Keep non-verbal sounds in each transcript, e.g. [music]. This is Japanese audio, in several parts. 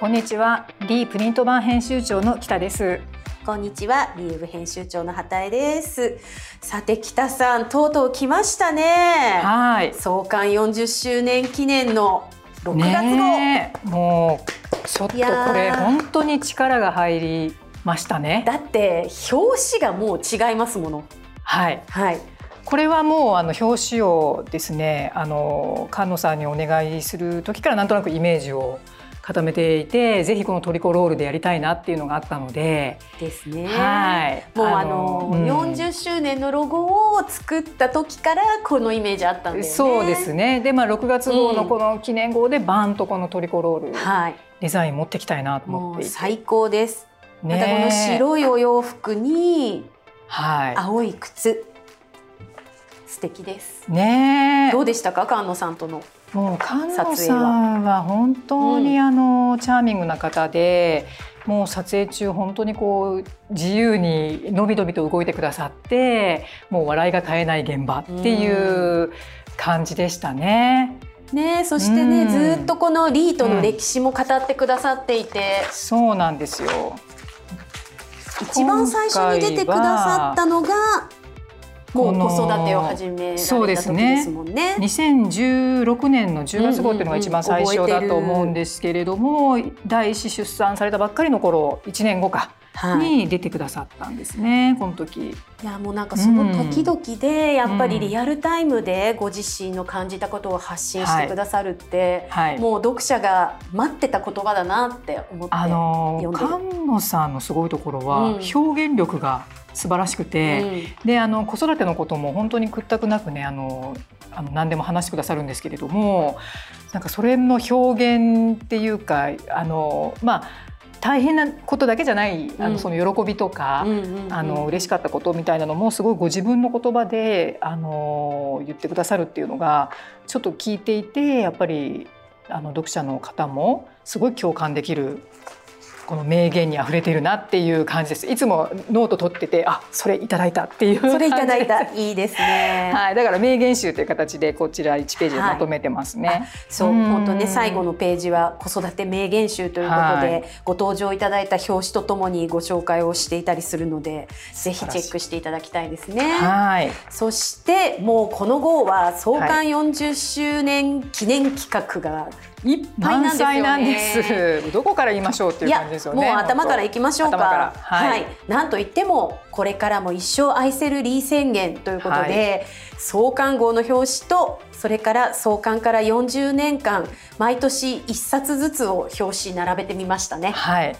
こんにちは、リープリント版編集長の北です。こんにちは、リーブ編集長の畑江です。さて北さん、とうとう来ましたね。はい。創刊40周年記念の6月号。もうちょっとこれ本当に力が入りましたね。だって表紙がもう違いますもの。はい。はい。これはもうあの表紙をですねあの菅野さんにお願いする時からなんとなくイメージを固めていてぜひこのトリコロールでやりたいなっていうのがあったので。ですね、はい、もうあの、うん、40周年のロゴを作った時からこのイメージあったんですね。そうですね。で、まあ、6月号のこの記念号でバンとこのトリコロール、はい、デザイン持ってきたいなと思って最高です。ね、またこの白いお洋服に青い靴、素敵です。ね。どうでしたか菅野さんとのもう菅野さんは。本当にあの、チャーミングな方で、もう撮影中本当にこう自由にのびのびと動いてくださってもう笑いが絶えない現場っていう感じでしたね。ね、そしてね、うん、ずっとこのリートの歴史も語ってくださっていて、うん、そうなんですよ。一番最初に出てくださったのがもう子育てを始めそうですね。ね2016年の10月号っていうのが一番最初だと思うんですけれども、うんうんうん、第一子出産されたばっかりの頃1年後か。に出てくださったんですね、この時。いやもうなんかその時々でやっぱりリアルタイムでご自身の感じたことを発信してくださるって、はい。はい、もう読者が待ってた言葉だなって思ってあの菅野さんのすごいところは、表現力が素晴らしくて、うん、であの子育てのことも本当に屈託なくねあのあの何でも話してくださるんですけれどもなんかそれの表現っていうかあのまあ大変なことだけじゃない、あのその喜びとか、あの嬉しかったことみたいなのもすごいご自分の言葉であの言ってくださるっていうのがちょっと聞いていてやっぱりあの読者の方もすごい共感できるこの名言に溢れているなっていう感じです。いつもノート取ってて、あ、それいただいたっていう [laughs] それいただいた、いいですね。はい、だから名言集という形でこちら1ページでまとめてますね。はい、そう、本当ね、最後のページは子育て名言集ということで、はい、ご登場いただいた表紙とともにご紹介をしていたりするので、ぜひチェックしていただきたいですね。はい。そしてもうこの号は創刊40周年記念企画がいっぱいなんですどこから言いましょうっていう感じですよね。もう頭からいきましょうか。はい、はい、なんといってもこれからも一生愛せるリー宣言ということで、はい、創刊号の表紙とそれから創刊から40年間毎年1冊ずつを表紙並べてみましたね。はい。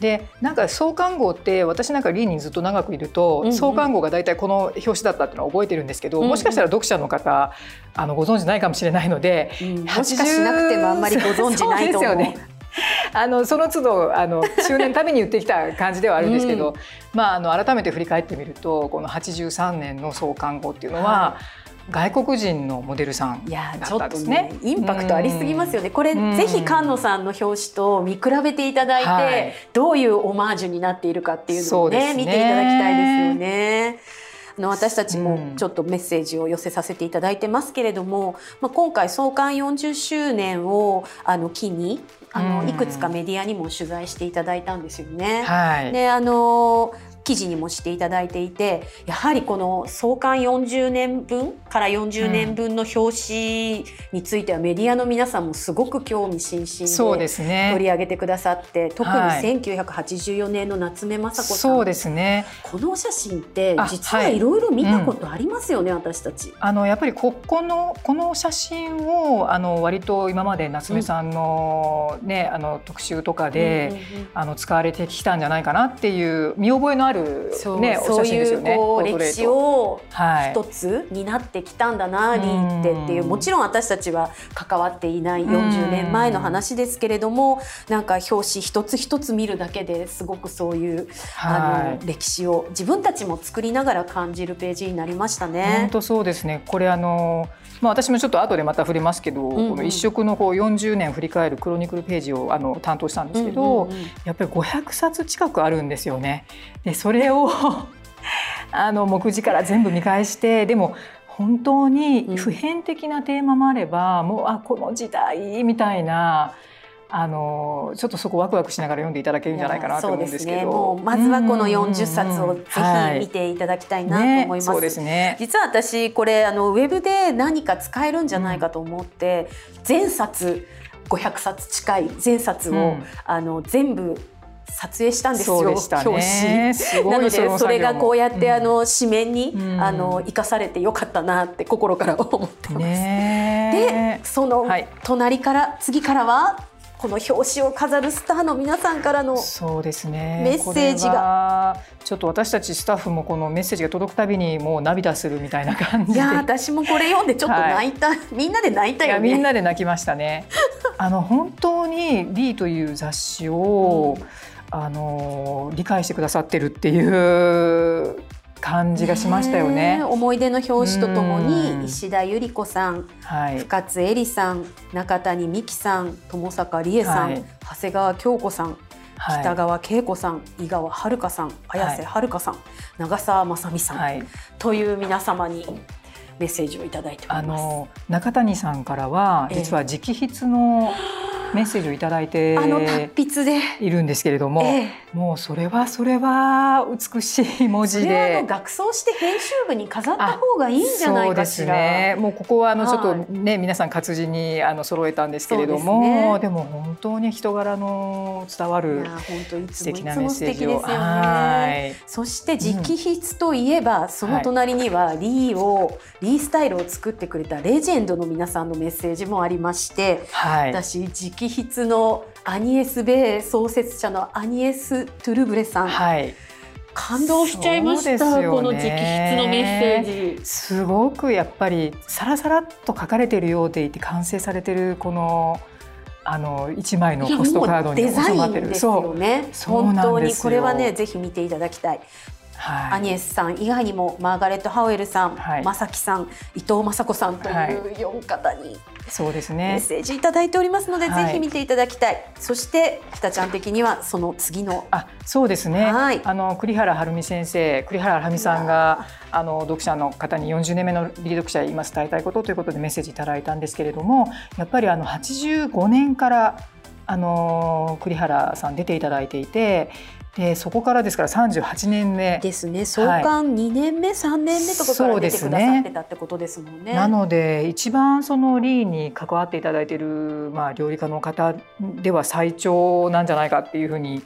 でなんか創刊号って私なんかリーにずっと長くいると、うんうん、創刊号が大体この表紙だったっていうのは覚えてるんですけど、うんうん、もしかしたら読者の方あのご存知ないかもしれないので、うん、もしかしなくてもあんまりご存知ないと思う。ね、[laughs] あのその都度あの周年ために言ってきた感じではあるんですけど、[laughs] うん、まああの改めて振り返ってみるとこの83年の創刊号っていうのは、はい外国人のモデルさん、ね、いやちょっとねインパクトありすぎますよね。これぜひ菅野さんの表紙と見比べていただいて、はい、どういうオマージュになっているかっていうのをね、ね、見ていただきたいですよね。の私たちもちょっとメッセージを寄せさせていただいてますけれども、まあ、今回創刊40周年をあの機にあのいくつかメディアにも取材していただいたんですよね。はい、であの記事にもしていただいていてやはりこの創刊40年分から40年分の表紙についてはメディアの皆さんもすごく興味津々で取り上げてくださって、ね、特に1984年の夏目雅子さん、そうですね。このお写真って実はい。ろいろ見たことありますよね、はいうん、私たち。あのやっぱりここのこの写真をあの割と今まで夏目さんのね、うん、あの特集とかで、うんうんうん、あの使われてきたんじゃないかなっていう見覚えのあるる、ね、そういうこう歴史を一つになってきたんだな、はい、リーってっていうもちろん私たちは関わっていない40年前の話ですけれどもなんか表紙一つ一つ見るだけですごくそういう、はい、あの歴史を自分たちも作りながら感じるページになりましたね。本当そうですね。これあのまあ、私もちょっと後でまた触れますけど、うんうん、この一色のこう40年振り返るクロニクルページをあの担当したんですけど、うんうんうん、やっぱり500冊近くあるんですよね。でそれを [laughs] あの目次から全部見返してでも本当に普遍的なテーマもあれば、うん、もうあこの時代みたいなあのちょっとそこワクワクしながら読んでいただけるんじゃないかなと思うんですけど、ね、もうまずはこの40冊をぜひ見ていただきたいなと思います。はい。ね、そうですね。実は私これあのウェブで何か使えるんじゃないかと思って、うん、全冊500冊近い全冊を、うん、あの全部撮影したんですよ、ね、表紙。なのでそれがこうやって、あの紙面に、うん、あの生かされてよかったなって心から思ってます。でその隣から、はい、次からはこの表紙を飾るスターの皆さんからのそうですね。メッセージが。ちょっと私たちスタッフもこのメッセージが届くたびにもう涙するみたいな感じで。いや私もこれ読んでちょっと泣いた、はい、みんなで泣いたよね。みんなで泣きましたね。あの本当に「リー」という雑誌を、うん。あの理解してくださってるっていう感じがしましたよね。思い出の表紙とともに石田ゆり子さん、はい、深津絵里さん、中谷美紀さん、友坂理恵さん、はい、長谷川京子さん、はい、北川景子さん、井川遥さん、綾瀬はるかさん、長澤まさみさん、という皆様にメッセージをいただいております。あの中谷さんからは実は直筆の、えーメッセージを頂いてあの達筆で。いるんですけれども、ええ、もうそれはそれは美しい文字で。学装して編集部に飾った方がいいんじゃないかしら。ね、もうここはあのちょっとね、はい、皆さん活字にあの揃えたんですけれども、で、ね,、も本当に人柄の伝わる素敵なメッセージを。ね、そして直筆といえば、うん、その隣にはリーを、リースタイルを作ってくれたレジェンドの皆さんのメッセージもありまして、はい、私直直筆のアニエス・ベイ創設者のアニエス・トゥルブレさん、はい、感動しちゃいました、この直筆のメッセージすごくやっぱりさらさらっと書かれているようでいて完成されてるこのあの一枚のポストカードに収まってる。そうね。本当にこれはねぜひ見ていただきたい。はい、アニエスさん以外にもマーガレット・ハウエルさん、はい、正樹さん伊藤雅子さんという4方に、そうですね、メッセージいただいておりますので、はい、ぜひ見ていただきたい。そして北ちゃん的にはその次の。あそうですね、はい、あの栗原はるみ先生栗原はるみさんがあの読者の方に40年目のリ読者今伝えたいことということでメッセージいただいたんですけれどもやっぱりあの85年からあの栗原さん出ていただいていてでそこからですから38年目。ですね。創刊2年目、はい、3年目とかから出てくださってたってことですもんね。ね。なので一番そのリーに関わっていただいている、まあ、料理家の方では最長なんじゃないかっていうふうに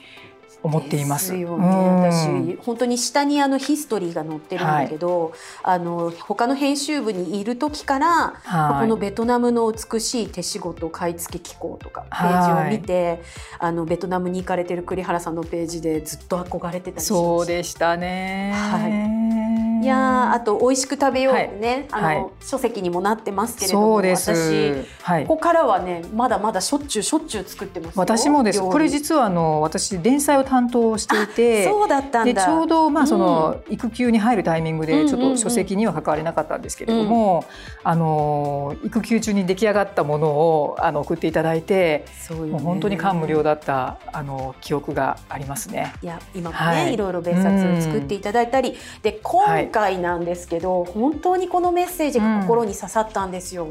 思っています。よね、私本当に下にあのヒストリーが載ってるんだけど、はい、あの他の編集部にいる時から、はい、このベトナムの美しい手仕事買い付け機構とかページを見て、はい、あのベトナムに行かれてる栗原さんのページでずっと憧れてたりそうでしたね。はいいやあと美味しく食べようね、はい、あの、はい、書籍にもなってますけれども私、はい、ここからはねまだまだしょっちゅうしょっちゅう作ってます私もです。これ実はあの私連載を担当していてそうだったでちょうどまあその、うん、育休に入るタイミングでちょっと書籍には関われなかったんですけれども、うん、あの育休中に出来上がったものをあの送っていただいてそう、ね、もう本当に感無量だったあの記憶がありますね。いや今もね、はい、いろいろ別冊を作っていただいたり、で今回なんですけど、本当にこのメッセージが心に刺さったんですよ。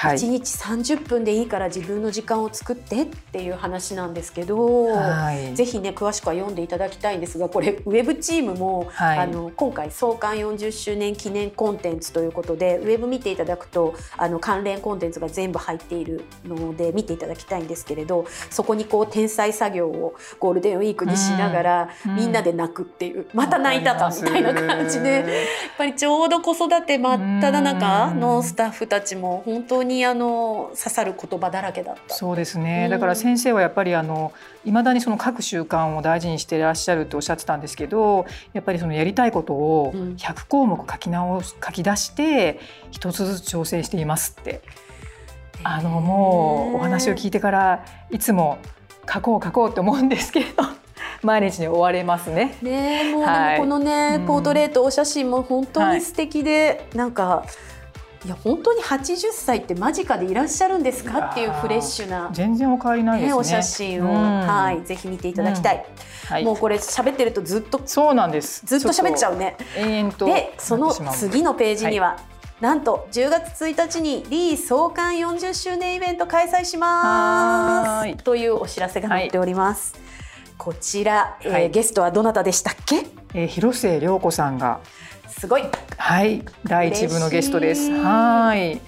はい、1日30分でいいから自分の時間を作ってっていう話なんですけど、はい、ぜひね詳しくは読んでいただきたいんですがこれウェブチームも、はい、あの今回創刊40周年記念コンテンツということでウェブ見ていただくとあの関連コンテンツが全部入っているので見ていただきたいんですけれどそこにこう天才作業をゴールデンウィークにしながら、うん、みんなで泣くっていうまた泣いたかみたいな感じでやっぱりちょうど子育て真っ只中のスタッフたちも本当ににあの刺さる言葉だらけだった。そうですね、だから先生はやっぱりあのいまだにその各習慣を大事にしていらっしゃるとおっしゃってたんですけどやっぱりそのやりたいことを100項目書き直書き出して一つずつ挑戦していますって。あのもうお話を聞いてからいつも書こう書こうって思うんですけど [laughs] 毎日に追われますね。ねもう、はい、このね、ポートレートお写真も本当に素敵で、はい、なんかいや本当に80歳って間近でいらっしゃるんですか？っていうフレッシュな全然お変わりないですね、お写真を、うん、はい。ぜひ見ていただきたい、うんはい、もうこれ喋ってるとずっとそうなんです。ずっと喋っちゃうね。でその次のページには、はい。なんと10月1日にリー創刊40周年イベント開催します。というお知らせが載っております。はい、こちら、えー、はい、ゲストはどなたでしたっけ？えー、広末涼子さんがすごい。はい、第一部のゲストです。はい。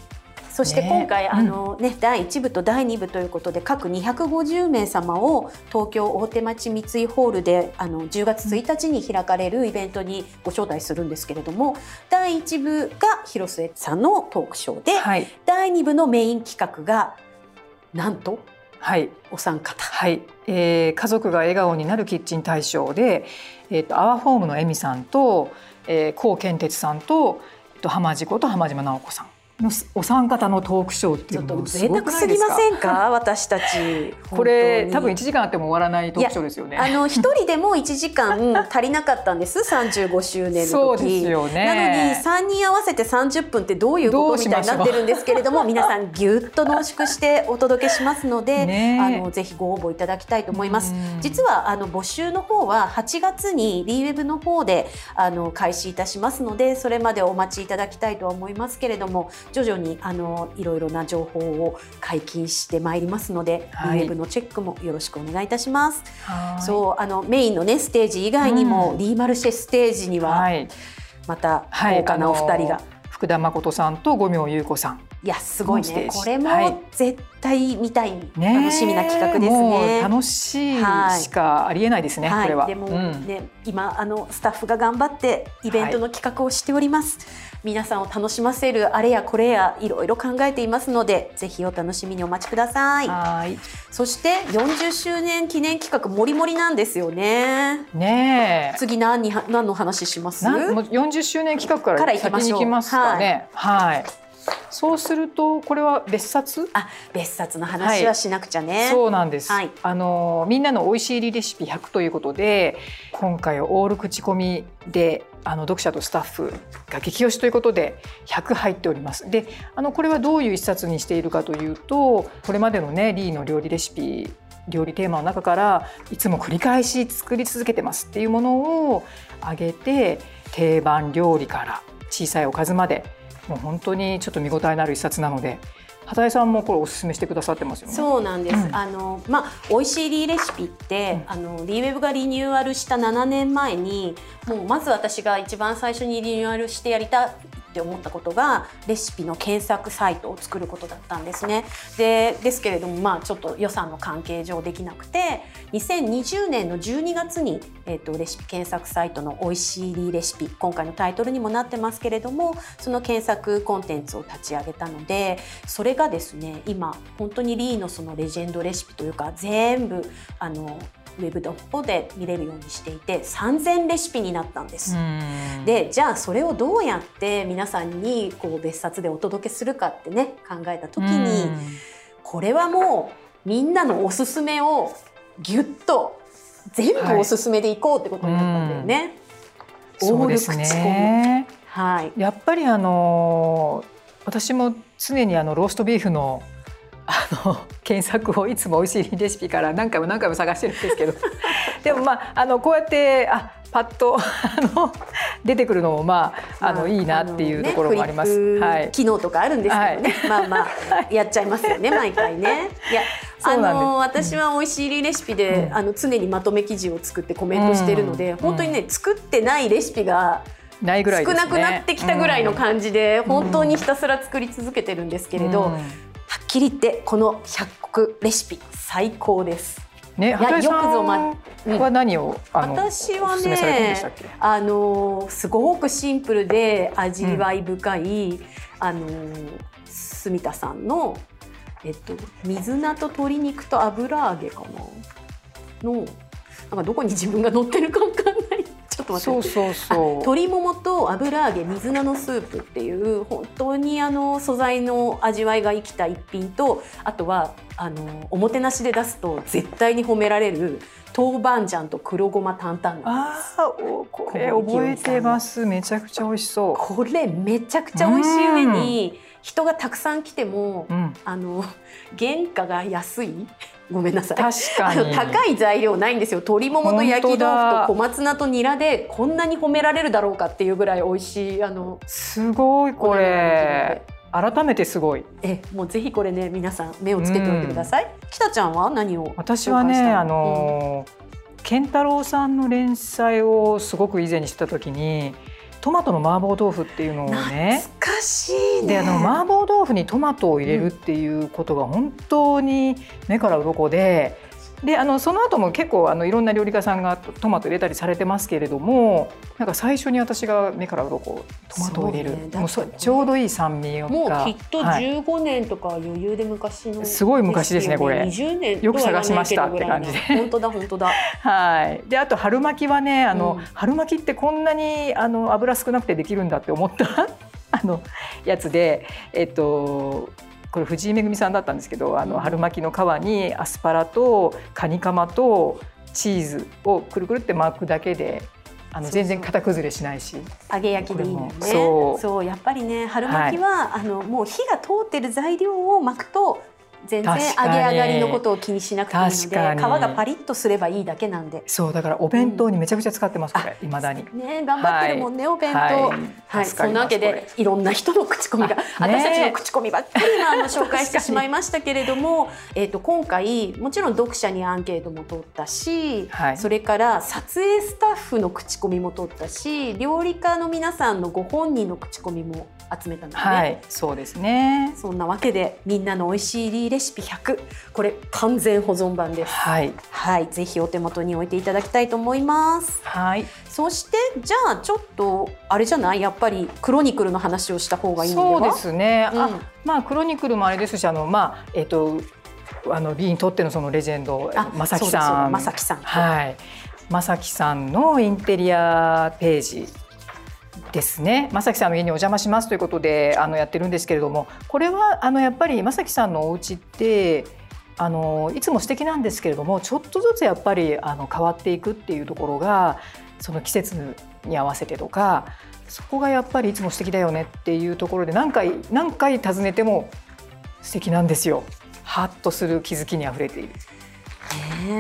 そして今回、ね、あのね、うん、第1部と第2部ということで各250名様を東京大手町三井ホールであの10月1日に開かれるイベントにご招待するんですけれども第1部が広末さんのトークショーで、はい、第2部のメイン企画がなんとはい、お三方、はい。えー、家族が笑顔になるキッチン大賞で、えーと、アワーホームのエミさんと、えー、高健哲さんと、えーと、浜地子と浜島直子さん。のお三方のトークショーっていうの贅沢すぎませんか？私たち。[laughs] これ多分1時間あっても終わらないトークショーですよね。あの一人でも1時間足りなかったんです。[laughs] 35周年の時。そうですよね。なのに3人合わせて30分ってどういうことみたいになってるんですけれども [laughs] 皆さんぎゅっと濃縮してお届けしますので、ね、あのぜひご応募いただきたいと思います。実はあの募集の方は8月に d ウェブの方であの開始いたしますのでそれまでお待ちいただきたいとは思いますけれども徐々にあのいろいろな情報を解禁してまいりますので、はい、ウェブのチェックもよろしくお願いいたします。そうあのメインのねステージ以外にも、うん、リーマルシェステージには、また豪華なお二人が、福田誠さんと五明優子さんいやすごいね。これも絶対見たい、楽しみな企画ですね。楽しいしかありえないですね、はい、これは。でもね、今あのスタッフが頑張ってイベントの企画をしております、皆さんを楽しませるあれやこれやいろいろ考えていますのでぜひお楽しみにお待ちください。はい。そして40周年記念企画もりもりなんですよね。ね次何に何の話します？40周年企画から先に行きますかね。はい、はいそうするとこれは別冊？あ別冊の話はしなくちゃね、はい、そうなんです、はい、あのみんなの美味しいレシピ100ということで今回オール口コミであの読者とスタッフが激推しということで100入っております。であのこれはどういう一冊にしているかというとこれまでのねリーの料理レシピ料理テーマの中からいつも繰り返し作り続けてますっていうものを挙げて定番料理から小さいおかずまでもう本当にちょっと見応えのある一冊なので畑井さんもこれお勧めしてくださってますよね。そうなんです。うん、あのまあ美味しいリーレシピって、うん、あのリーウェブがリニューアルした7年前にもうまず私が一番最初にリニューアルしてやりたって思ったことがレシピの検索サイトを作ることだったんですね。でですけれどもまあちょっと予算の関係上できなくて2020年の12月に、えーと、レシピ検索サイトの「おいしいレシピ」今回のタイトルにもなってますけれどもその検索コンテンツを立ち上げたのでそれがですね今本当にリーのそのレジェンドレシピというか全部あのウェブの方で見れるようにしていて3000レシピになったんです。でじゃあそれをどうやって皆さんにこう別冊でお届けするかってね考えた時にこれはもうみんなのおすすめをぎゅっと全部おすすめでいこうってことになったんだよね。はい、そうですね。はい。やっぱりあの私も常にあのローストビーフのあの検索をいつも美味しいレシピから何回も何回も探してるんですけど。[laughs] でもまああのこうやってあパッと [laughs] あの出てくるのもまああの、いいなっていうところもあります。はい、機能とかあるんですけどね、はい、まあまあやっちゃいますよね毎回ね。いや [laughs] あの私は美味しいレシピで、うん、あの常にまとめ記事を作ってコメントしてるので、うん、本当にね作ってないレシピがないぐらい、ね、少なくなってきたぐらいの感じで、本当にひたすら作り続けてるんですけれど、はっきり言ってこの百穀レシピ最高です。ね、よくぞま、は何を、私はねあのすごくシンプルで味わい深い、うん、あの住田さんのえっと水菜と鶏肉と油揚げかな？のなんかどこに自分が乗ってるかわかんちょっと待って。そうそうそう。鶏ももと油揚げ水菜のスープっていう本当にあの素材の味わいが生きた一品とあとはあのおもてなしで出すと絶対に褒められる豆板醤と黒ごま担々ああこれ覚えてます。めちゃくちゃ美味しそう。これめちゃくちゃ美味しい上に、人がたくさん来ても、うん、あの原価が安いごめんなさい。確かに。高い材料ないんですよ。鶏ももと焼き豆腐と小松菜とニラでこんなに褒められるだろうかっていうぐらい美味しいあのすごいこれ。改めてすごい。えもうぜひこれね皆さん目をつけておいてください、うん、北ちゃんは何を私はねあの、うん、健太郎さんの連載をすごく以前にした時にトマトの麻婆豆腐っていうのをね。懐かしい、ね、であの麻婆豆腐にトマトを入れるっていうことが本当に目から鱗でであのその後も結構あのいろんな料理家さんがトマト入れたりされてますけれどもなんか最初に私が目から鱗トマトを入れる、ね、もうちょうどいい酸味がもうきっと15年とか余裕で昔の、はい、すごい昔ですねこれ。20年よく探しましたって感じで。本当だ本当だ。はい。であと春巻きはねあの、うん、春巻きってこんなにあの油少なくてできるんだって思った [laughs] あのやつでえっとこれ藤井恵さんだったんですけどあの春巻きの皮にアスパラとカニカマとチーズをくるくるって巻くだけであの全然型崩れしないし。揚げ焼きでいいのね。そうやっぱりね春巻きは、はい、あのもう火が通ってる材料を巻くと全然揚げ上がりのことを気にしなくていいので皮がパリッとすればいいだけなんで。そうだからお弁当にめちゃくちゃ使ってます、うん、これいまだに。ね頑張ってるもんね、はい、お弁当。はい、はい、そんなわけでいろんな人の口コミが、私たちの口コミばっかりあの紹介してしまいましたけれどもえっと今回もちろん読者にアンケートも取ったし、はい、それから撮影スタッフの口コミも取ったし料理家の皆さんのご本人の口コミも集めたので、ね、はい、そうですね。そんなわけでみんなの美味しいレシピ100これ完全保存版です。はい、はい、ぜひお手元に置いていただきたいと思います。はい。そしてじゃあちょっとあれじゃない？やっぱりクロニクルの話をした方がいいそうですね。うん、あまあクロニクルもあれですしあのまあえっ、ー、とあの美にとってのそのレジェンド正木さん。正木さんはい。正木さんのインテリアページですね正樹さんの家にお邪魔しますということであのやってるんですけれどもこれはあのやっぱり正樹さんのお家ってあのいつも素敵なんですけれどもちょっとずつやっぱりあの変わっていくっていうところがその季節に合わせてとかそこがやっぱりいつも素敵だよねっていうところで何回何回訪ねても素敵なんですよ。ハッとする気づきにあふれている。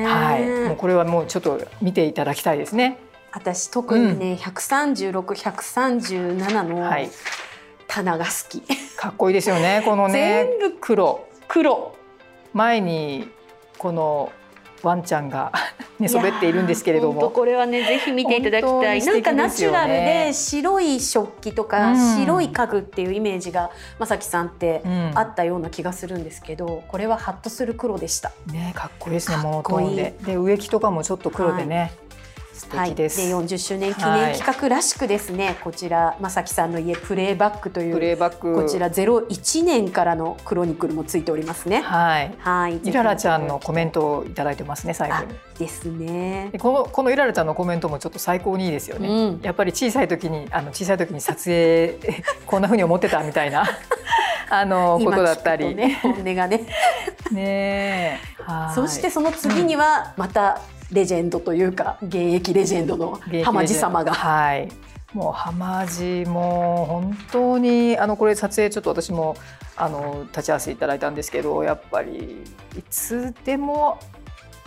はい、もうこれはもうちょっと見ていただきたいですね。私特にね、うん、136137の棚が好き、かっこいいですよねこのね。全部黒。黒。前にこのワンちゃんが寝 [laughs] そべっているんですけれども。これはねぜひ見ていただきたい、ね、なんかナチュラルで白い食器とか、白い家具っていうイメージが正樹さんってあったような気がするんですけど、うん、これはハッとする黒でした。ねかっこいいですねモノトーンで。で植木とかもちょっと黒でね、はいはい、で40周年記念企画らしくですね、はい、こちら正樹さんの家プレイバックというプレイバック。こちら01年からのクロニクルもついておりますね。はい。はい。イララちゃんのコメントをいただいてますね最後に。ですね。このこのイララちゃんのコメントもちょっと最高にいいですよね、うん、やっぱり小さい時にあの小さい時に撮影こんなふうに思ってたみたいな。[laughs] あのことだったり、ね、本音がね。ねそしてその次にはまたレジェンドというか現役レジェンドの浜地様が。はい、もう浜地も本当にあのこれ撮影ちょっと私もあの立ち会わせていただいたんですけどやっぱりいつでも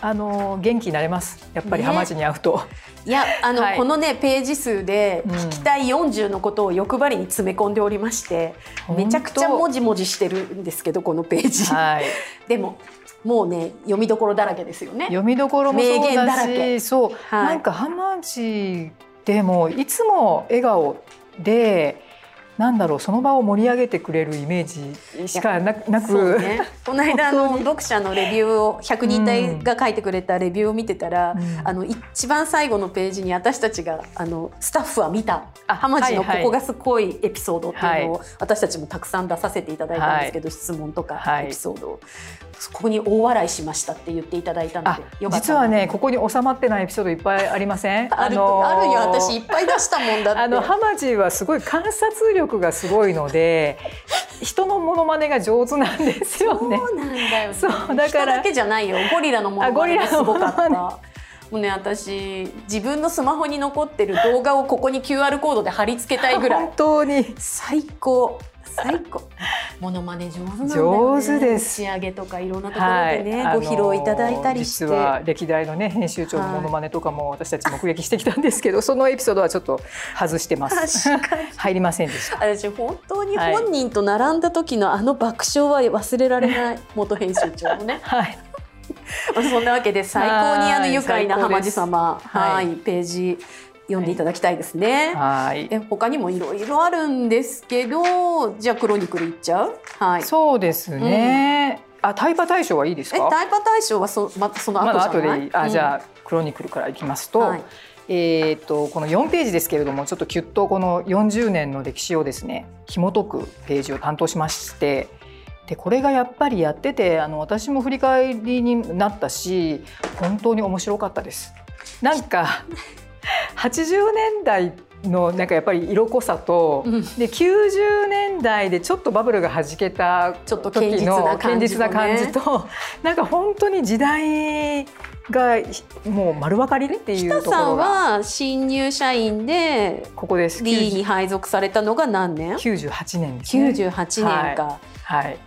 あの元気になれます。やっぱり浜地に会うと。いやあの、はい、このねページ数で聞きたい40のことを欲張りに詰め込んでおりまして、うん、めちゃくちゃもじもじしてるんですけどこのページ。はい、[laughs] でももうね読みどころだらけですよね。読みどころもそうだし、そう、はい、なんか浜地でもいつも笑顔で。なんだろうその場を盛り上げてくれるイメージしかなく、ね、この間の [laughs] 読者のレビューを100人隊が書いてくれたレビューを見てたら、うん、あの一番最後のページに私たちがあのスタッフは見た。浜地のここがすごいエピソードっていうのを私たちもたくさん出させていただいたんですけど、はい、質問とかエピソードを、そこに大笑いしましたって言っていただいたので実はねここに収まってないエピソードいっぱいありません？[laughs] ある,、あるよ私いっぱい出したもんだって。あの浜地はすごい観察力がすごいので人のモノマネが上手なんですよね。そうなんだよ、ね、そうだからだけじゃないよ。ゴリラのモノマネがすごかった。もうね私自分のスマホに残ってる動画をここに QR コードで貼り付けたいぐらい。本当に。最高最高モノマネ上手なんだよね。上手です。仕上げとかいろんなところでね、はい、ご披露いただいたりして。実は歴代のね編集長のモノマネとかも私たち目撃してきたんですけど、はい、そのエピソードはちょっと外してます。入りませんでした。私本当に本人と並んだ時のあの爆笑は忘れられない元編集長のね。はい。そんなわけで最高にあの愉快な浜地様はい、ページ読んでいただきたいですね。はい。で他にもいろいろあるんですけど、じゃあクロニクルいっちゃう？はい。そうですね。うん、あ、タイパ大賞はいいですか？え、タイパ大賞はそまたその後じゃない？ま後であ、じゃあクロニクルからいきますと。はいえーと、この4ページですけれどもちょっときゅっとこの40年の歴史をですね紐解くページを担当しましてでこれがやっぱりやっててあの私も振り返りになったし本当に面白かったです。なんか [laughs] 80年代のなんかやっぱり色濃さと、うん、で90年代でちょっとバブルがはじけた時の堅実な感じと [laughs] なんか本当に時代がもう丸分かりっていうところが。さんは新入社員でここです D に配属されたのが何年 ?98 年ですね。98年か。はい、はい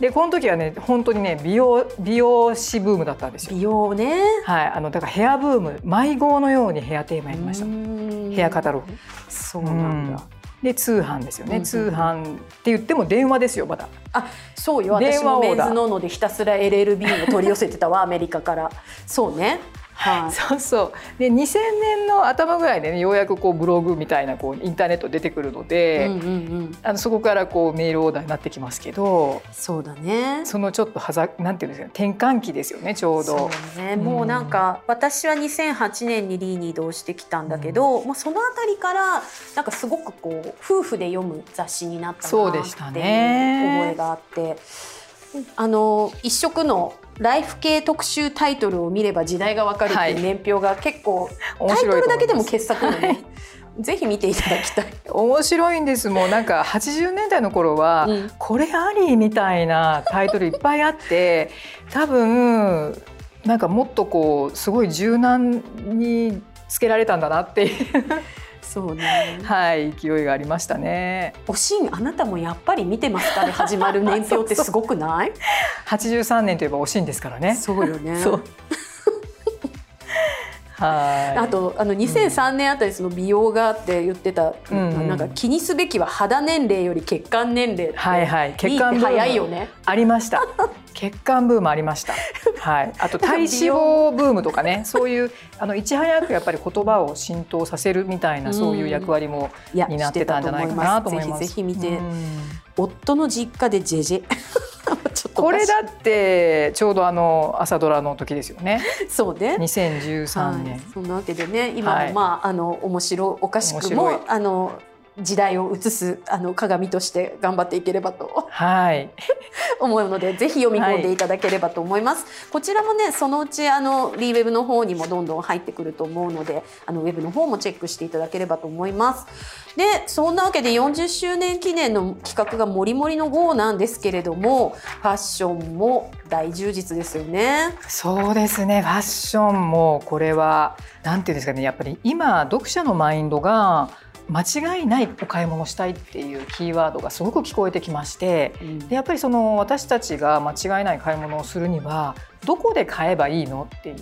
でこの時はね本当にね美容美容師ブームだったんですよ。美容ね。はい、あのだからヘアブーム迷子のようにヘアテーマやりました。ヘアカタログ。そうなんだ。で通販ですよね、うん、通販って言っても電話ですよまだあそうよ私もメンズノーノでひたすら LLB を取り寄せてたわアメリカからそうねはい、そうそう。で2000年の頭ぐらいでねようやくこうブログみたいなこうインターネット出てくるので、うんうんうん、あのそこからこうメールオーダーになってきますけどそうだね。そのちょっとはざなんていうんですか転換期ですよねちょうど。そうね、もうなんか私は2008年にリーに移動してきたんだけど、うん、まあ、その辺りからなんかすごくこう夫婦で読む雑誌になったなっていう覚えがあって。あの一色のライフ系特集タイトルを見れば時代がわかるっていう年表が結構、はい、タイトルだけでも傑作なので、はい、ぜひ見ていただきたい。面白いんです。もうなんか80年代の頃は、うん、これありみたいなタイトルいっぱいあって [laughs] 多分なんかもっとこうすごい柔軟につけられたんだなっていうそうね。はい、勢いがありましたね。おしん、あなたもやっぱり見てますかで [laughs] 始まる年表ってすごくない？八十三年といえばおしんですからね。そうよね。そうはいあとあの2003年あたりその美容がって言ってた、うん、なんか気にすべきは肌年齢より血管年齢はいはい。血管早いよね。ありました。[laughs] 血管ブームありました。はい。あと体脂肪ブームとかね、そういうあのいち早くやっぱり言葉を浸透させるみたいなそういう役割も担ってたんじゃないかなと思います。ぜひぜひ見て、夫の実家でジェジェ。[laughs] これだってちょうどあの朝ドラの時ですよね。[laughs] そうね。2013年。はい、そんなわけでね、今もまあ、はい、あの面白おかしくもあの時代を映すあの鏡として頑張っていければと、はい、[laughs] 思うのでぜひ読み込んでいただければと思います。はい、こちらもねそのうちあのリーウェブの方にもどんどん入ってくると思うのであのウェブの方もチェックしていただければと思います。でそんなわけで40周年記念の企画がもりもりの号なんですけれどもファッションも大充実ですよね。そうですねファッションもこれはなんていうんですかねやっぱり今読者のマインドが間違いないお買い物したいっていうキーワードがすごく聞こえてきまして、うん、でやっぱりその私たちが間違いない買い物をするにはどこで買えばいいのっていう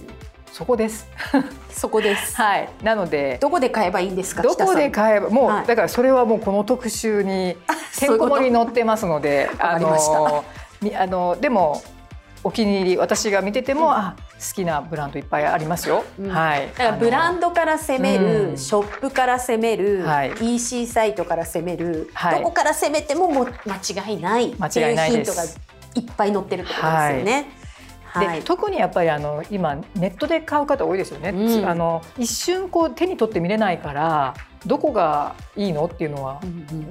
そこです。[laughs] そこです。はい。なのでどこで買えばいいんですか。どこで買えばもう、はい、だからそれはもうこの特集に [laughs] てんこ盛り載ってますので、あのあのでもお気に入り私が見てても、うん、あ好きなブランドいっぱいありますよ。うん、はい。だからブランドから攻める、うん、ショップから攻める、はい、EC サイトから攻める、はい、どこから攻めてもも間違いないっていうヒントがいっぱい載ってるってことですよね。で、はい、特にやっぱりあの今ネットで買う方多いですよね、うん、あの一瞬こう手に取って見れないからどこがいいのっていうのは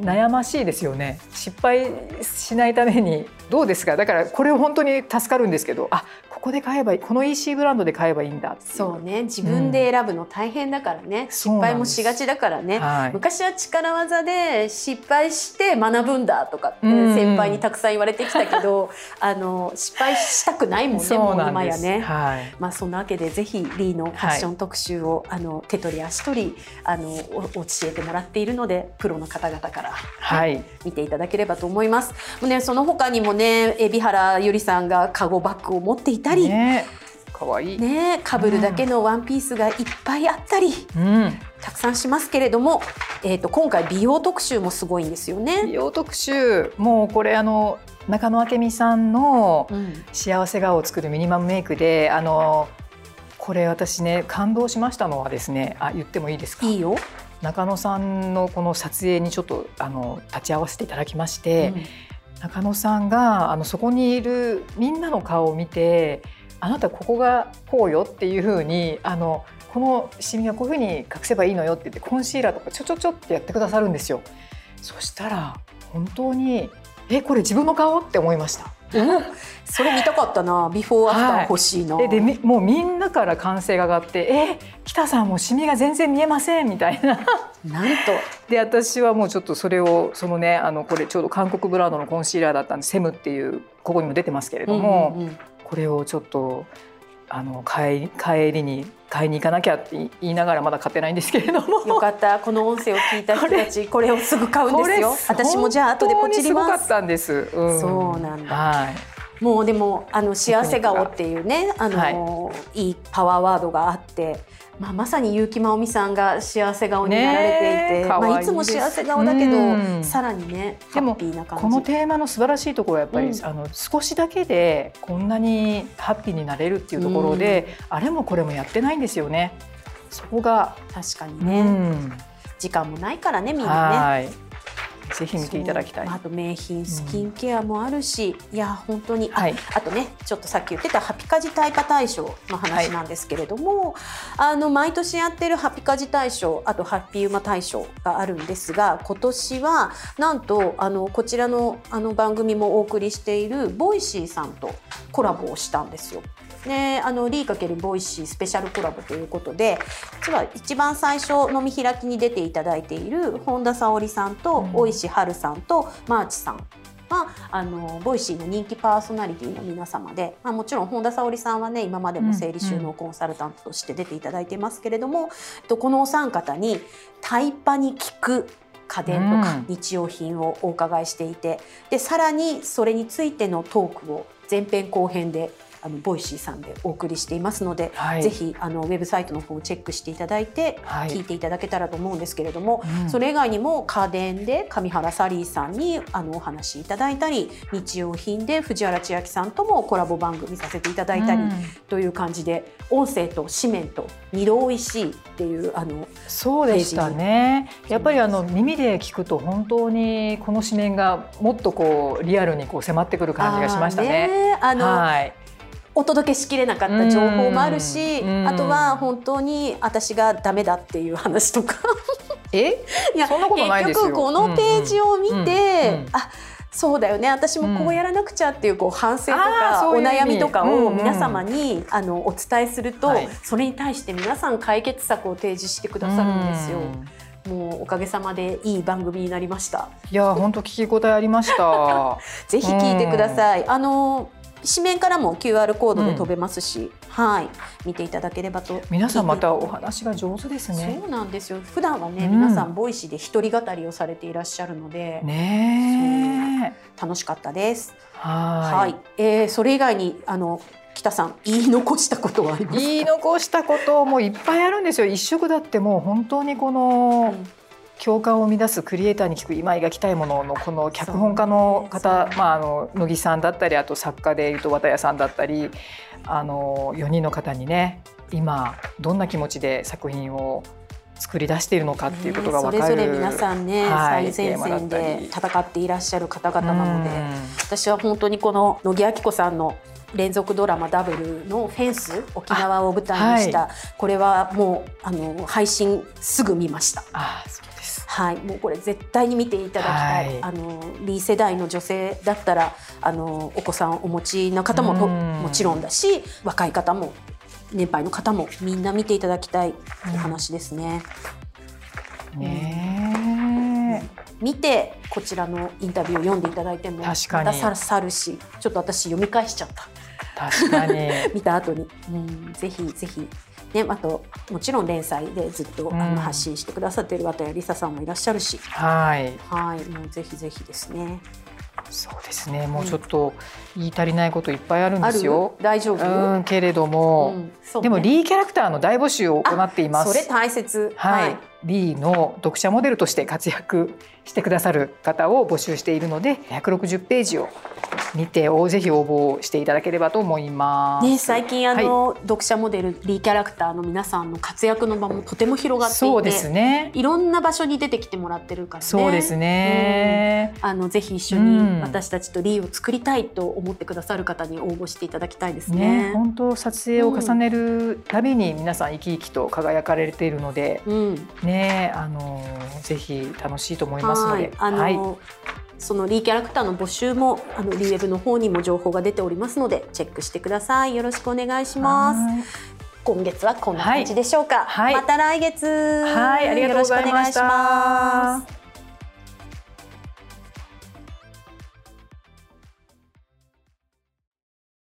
悩ましいですよね。失敗しないためにどうですか？だからこれ本当に助かるんですけどあここで買えばいいこの EC ブランドで買えばいいんだ。そうね。自分で選ぶの大変だからね、うん、失敗もしがちだからね、はい、昔は力技で失敗して学ぶんだとかって先輩にたくさん言われてきたけど、うん、あの失敗したくないもんねもう今やね、はい、まあそんなわけでぜひリーのファッション特集を、はい、あの手取り足取りあの教えてもらっているのでプロの方々から、はい、見ていただければと思います。ね、その他にもね海老原ゆりさんがカゴバッグを持っていたり、ね。かわい。いねかぶるだけのワンピースがいっぱいあったり、うん、たくさんしますけれども、えーと、今回美容特集もすごいんですよね。美容特集。もうこれあの中野明美さんの幸せ顔を作るミニマムメイクで、あのこれ私ね感動しましたのはですねあ言ってもいいですか？いいよ。中野さんのこの撮影にちょっとあの立ち会わせていただきまして、うん、中野さんがあのそこにいるみんなの顔を見てあなたここがこうよっていうふうにあのこのシミはこういうふうに隠せばいいのよって言ってコンシーラーとかちょちょちょってやってくださるんですよ。そしたら本当にえこれ自分の顔？って思いました。それ見たかったな。ビフォーアフター欲しいな、はい、でもうみんなから歓声が上がって「え北さんもシミが全然見えません」みたいな。なんと。[laughs] で私はもうちょっとそれをそのねあのこれちょうど韓国ブランドのコンシーラーだったんでセムっていうここにも出てますけれども、うんうんうん、これをちょっとあの帰帰りに買いに行かなきゃって言いながらまだ買ってないんですけれども。よかった。この音声を聞いた人たちこれをすぐ買うんですよ。私もじゃあ後でポチります。すごかったんです、うん、そうなんだ、はいもうでもあの幸せ顔っていうねあの、はい、いいパワーワードがあって、まあ、まさに結城真央美さんが幸せ顔になられていて、いまあ、いつも幸せ顔だけどさらにねハッピーな感じ。このテーマの素晴らしいところはやっぱり、うん、あの少しだけでこんなにハッピーになれるっていうところで、うん、あれもこれもやってないんですよね。そこが確かにね、うん、時間もないからねみんなね。ぜひ見ていただきたい。あと名品スキンケアもあるし、うん、いや本当に、はい、あとねちょっとさっき言ってたハピカジタイパ大賞の話なんですけれども、はい、あの毎年やってるハピカジ大賞あとハッピーウマ大賞があるんですが今年はなんとあのこちらのあの番組もお送りしているボイシーさんとコラボをしたんですよ。であの LEE×Voicyスペシャルコラボということで実は一番最初の見開きに出ていただいている本多さおりさんと尾石晴さんとマーチさんはあのボイシーの人気パーソナリティの皆様で、まあ、もちろん本多さおりさんはね今までも整理収納コンサルタントとして出ていただいてますけれども、うん、このお三方にタイパに効く家電とか日用品をお伺いしていて、でさらにそれについてのトークを前編後編であのボイシーさんでお送りしていますので、はい、ぜひあのウェブサイトの方をチェックしていただいて、はい、聞いていただけたらと思うんですけれども、うん、それ以外にも家電で上原サリーさんにあのお話しいただいたり日用品で藤原千秋さんともコラボ番組させていただいたり、うん、という感じで音声と紙面と二度おいしいっていうあのそうでしたね。やっぱりあの耳で聞くと本当にこの紙面がもっとこうリアルにこう迫ってくる感じがしましたね。あの、はい、お届けしきれなかった情報もあるし、あとは本当に私がダメだっていう話とか。え？いや結局このページを見て、あそうだよね。私もこうやらなくちゃっていうこう反省とかお悩みとかを皆様にあのお伝えすると、それに対して皆さん解決策を提示してくださるんですよ。もうおかげさまでいい番組になりました。いや本当聞き応えありました。[laughs] ぜひ聞いてください。あの紙面からも QR コードで飛べますし、うん、はい。見ていただければと。皆さんまたお話が上手ですね。そうなんですよ。普段はね、うん、皆さんボイシーで一人語りをされていらっしゃるのでね楽しかったです。はい。はえー、それ以外にあの北さん言い残したことはあります言い残したこともいっぱいあるんですよ。一色だってもう本当にこの、うん共感を生み出すクリエイターに聞く今描きたいもののこの脚本家の方、ね、まあ、あの乃木さんだったりあと作家でいうと綿谷さんだったりあの4人の方にね今どんな気持ちで作品を作り出しているのかっていうことが分かる、ね、それぞれ皆さんね、はい、最前線で戦っていらっしゃる方々なので私は本当にこの乃木明子さんの連続ドラマダブルのフェンス沖縄を舞台にした、はい、これはもうあの配信すぐ見ました。あそう。はい、もうこれ絶対に見ていただきたい。はい、あのリー世代の女性だったらあのお子さんお持ちの方もともちろんだし、若い方も年配の方もみんな見ていただきたいお話ですね。ね見てこちらのインタビューを読んでいただいても確かに。またさるしちょっと私読み返しちゃった。確かに。[laughs] 見た後に、うん、ぜひぜひね、あともちろん連載でずっと、あの発信してくださっている綿谷りささんもいらっしゃるし、はい、はいもうぜひぜひですね。そうですね。もうちょっと言い足りないこといっぱいあるんですよ。大丈夫？うんけれども、うんね、でもリーキャラクターの大募集を行っています。それ大切。はい。はい、リーの読者モデルとして活躍してくださる方を募集しているので、160ページを見てぜひ応募していただければと思います。ね、最近あの、はい、読者モデルリーキャラクターの皆さんの活躍の場もとても広がっていて、そうですね。いろんな場所に出てきてもらってるからね。そうですね。うん、あのぜひ一緒に私たちとリーを作りたいと思ってくださる方に応募していただきたいですね。ね本当撮影を重ねるたびに皆さん生き生きと輝かれているので、うん、ねあのぜひ楽しいと思いますので。あの、はい。そのリーキャラクターの募集もあのリーウェブの方にも情報が出ておりますのでチェックしてください。よろしくお願いします。今月はこんな感じでしょうか、はい、また来月。はいありがとうございました